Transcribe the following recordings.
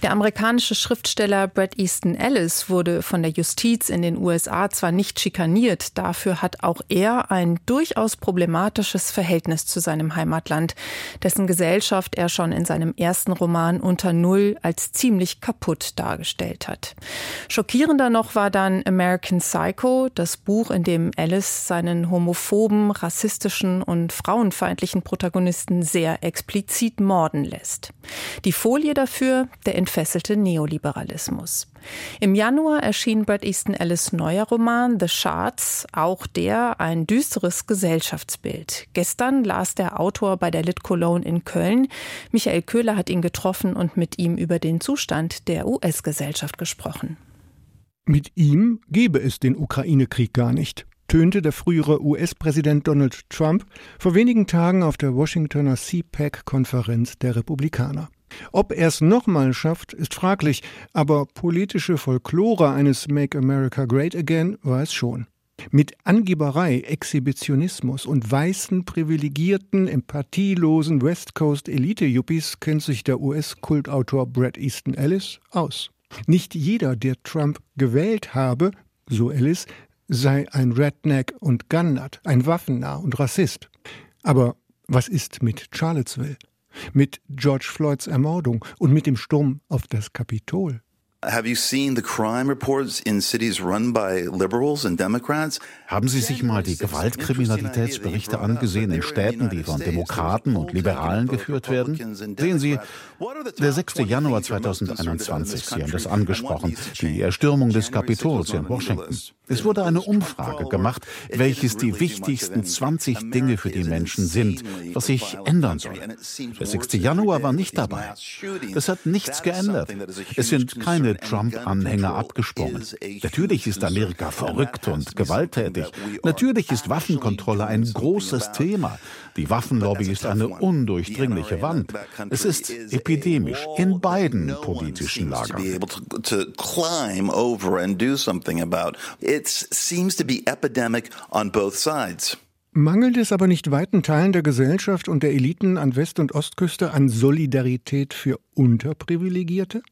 Der amerikanische Schriftsteller Bret Easton Ellis wurde von der Justiz in den USA zwar nicht schikaniert, dafür hat auch er ein durchaus problematisches Verhältnis zu seinem Heimatland, dessen Gesellschaft er schon in seinem ersten Roman Unter Null als ziemlich kaputt dargestellt hat. Schockierender noch war dann American Psycho, das Buch, in dem Ellis seinen homophoben, rassistischen und frauenfeindlichen Protagonisten sehr explizit morden lässt. Die Folie dafür, der entfesselte Neoliberalismus. Im Januar erschien Brad Easton Ellis neuer Roman The Shards, auch der ein düsteres Gesellschaftsbild. Gestern las der Autor bei der Lit Cologne in Köln. Michael Köhler hat ihn getroffen und mit ihm über den Zustand der US-Gesellschaft gesprochen. Mit ihm gebe es den Ukraine-Krieg gar nicht tönte der frühere US-Präsident Donald Trump vor wenigen Tagen auf der Washingtoner CPAC-Konferenz der Republikaner. Ob er es nochmal schafft, ist fraglich, aber politische Folklore eines Make America Great Again war es schon. Mit Angeberei, Exhibitionismus und weißen, privilegierten, empathielosen West Coast Elite-Yuppies kennt sich der US-Kultautor Brad Easton Ellis aus. Nicht jeder, der Trump gewählt habe, so Ellis, sei ein Redneck und Gunnut, ein Waffennah und Rassist. Aber was ist mit Charlottesville? Mit George Floyds Ermordung und mit dem Sturm auf das Kapitol. Have you seen the crime reports in cities run by liberals and Democrats? Haben Sie sich mal die Gewaltkriminalitätsberichte angesehen in Städten, die von Demokraten und Liberalen geführt werden? Sehen Sie, der 6. Januar 2021, Sie haben das angesprochen, die Erstürmung des Kapitols in Washington. Es wurde eine Umfrage gemacht, welches die wichtigsten 20 Dinge für die Menschen sind, was sich ändern soll. Der 6. Januar war nicht dabei. Das hat nichts geändert. Es sind keine Trump-Anhänger abgesprungen. Natürlich ist Amerika verrückt und gewalttätig. Natürlich ist Waffenkontrolle ein großes Thema. Die Waffenlobby ist eine undurchdringliche Wand. Es ist epidemisch in beiden politischen Lagern. Mangelt es aber nicht weiten Teilen der Gesellschaft und der Eliten an West- und Ostküste an Solidarität für Unterprivilegierte?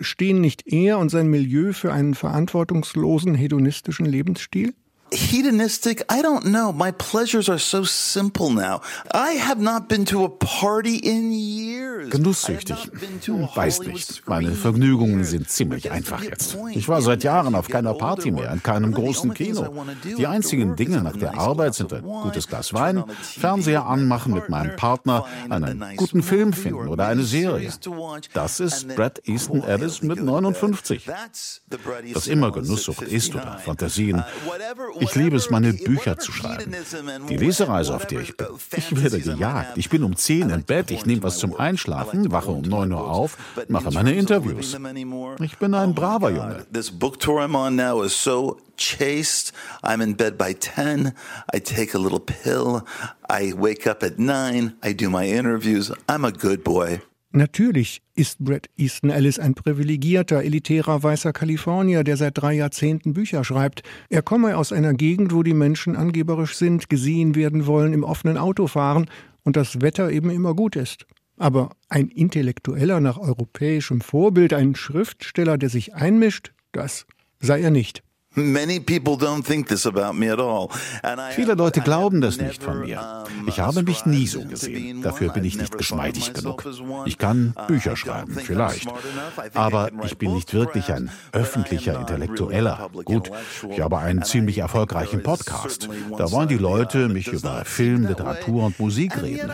Stehen nicht er und sein Milieu für einen verantwortungslosen hedonistischen Lebensstil? Hedonistic. I don't know. My pleasures are so simple now. I have not been to a party in years. Genusssüchtig. Hm, weiß nicht. meine vergnügungen sind ziemlich einfach jetzt. ich war seit jahren auf keiner party mehr in keinem großen kino. Die einzigen dinge nach der arbeit sind ein gutes glas wein fernseher anmachen mit meinem partner einen guten film finden oder eine serie. das ist brad easton ellis mit 59 was immer genusssucht ist oder fantasien ich liebe es, meine Bücher zu schreiben. Die Lesereise, auf der ich bin. Ich werde gejagt. Ich bin um 10 im Bett, ich nehme was zum Einschlafen, wache um 9 Uhr auf, mache meine Interviews. Ich bin ein braver Junge. This book tour I'm on now is so chaste. I'm in bed by 10. I take a little pill. I wake up at 9. I do my interviews. I'm a good boy. Natürlich ist Brett Easton Ellis ein privilegierter, elitärer weißer Kalifornier, der seit drei Jahrzehnten Bücher schreibt. Er komme aus einer Gegend, wo die Menschen angeberisch sind, gesehen werden wollen, im offenen Auto fahren und das Wetter eben immer gut ist. Aber ein Intellektueller nach europäischem Vorbild, ein Schriftsteller, der sich einmischt, das sei er nicht. Viele Leute glauben das nicht von mir. Ich habe mich nie so gesehen. Dafür bin ich nicht geschmeidig genug. Ich kann Bücher schreiben, vielleicht. Aber ich bin nicht wirklich ein öffentlicher Intellektueller. Gut, ich habe einen ziemlich erfolgreichen Podcast. Da wollen die Leute mich über Film, Literatur und Musik reden.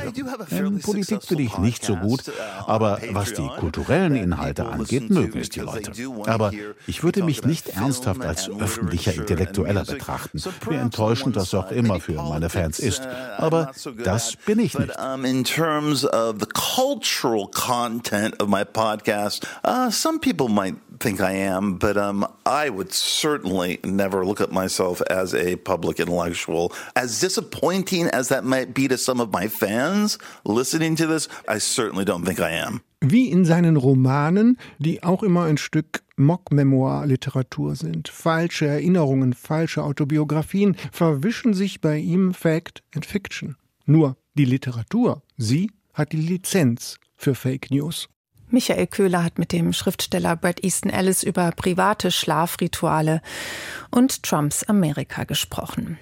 In Politik bin ich nicht so gut, aber was die kulturellen Inhalte angeht, mögen es die Leute. Aber ich würde mich nicht ernsthaft als öffentlicher öffentlicher Intellektueller betrachten, wie enttäuschend das auch immer für meine Fans ist. Aber das bin ich nicht. In terms of the cultural content of my podcast, uh, some people might think I am, but um, I would certainly never look at myself as a public intellectual. As disappointing as that might be to some of my fans listening to this, I certainly don't think I am. Wie in seinen Romanen, die auch immer ein Stück Mock-Memoir-Literatur sind. Falsche Erinnerungen, falsche Autobiografien verwischen sich bei ihm Fact and Fiction. Nur die Literatur, sie hat die Lizenz für Fake News. Michael Köhler hat mit dem Schriftsteller Bret Easton Ellis über private Schlafrituale und Trumps Amerika gesprochen.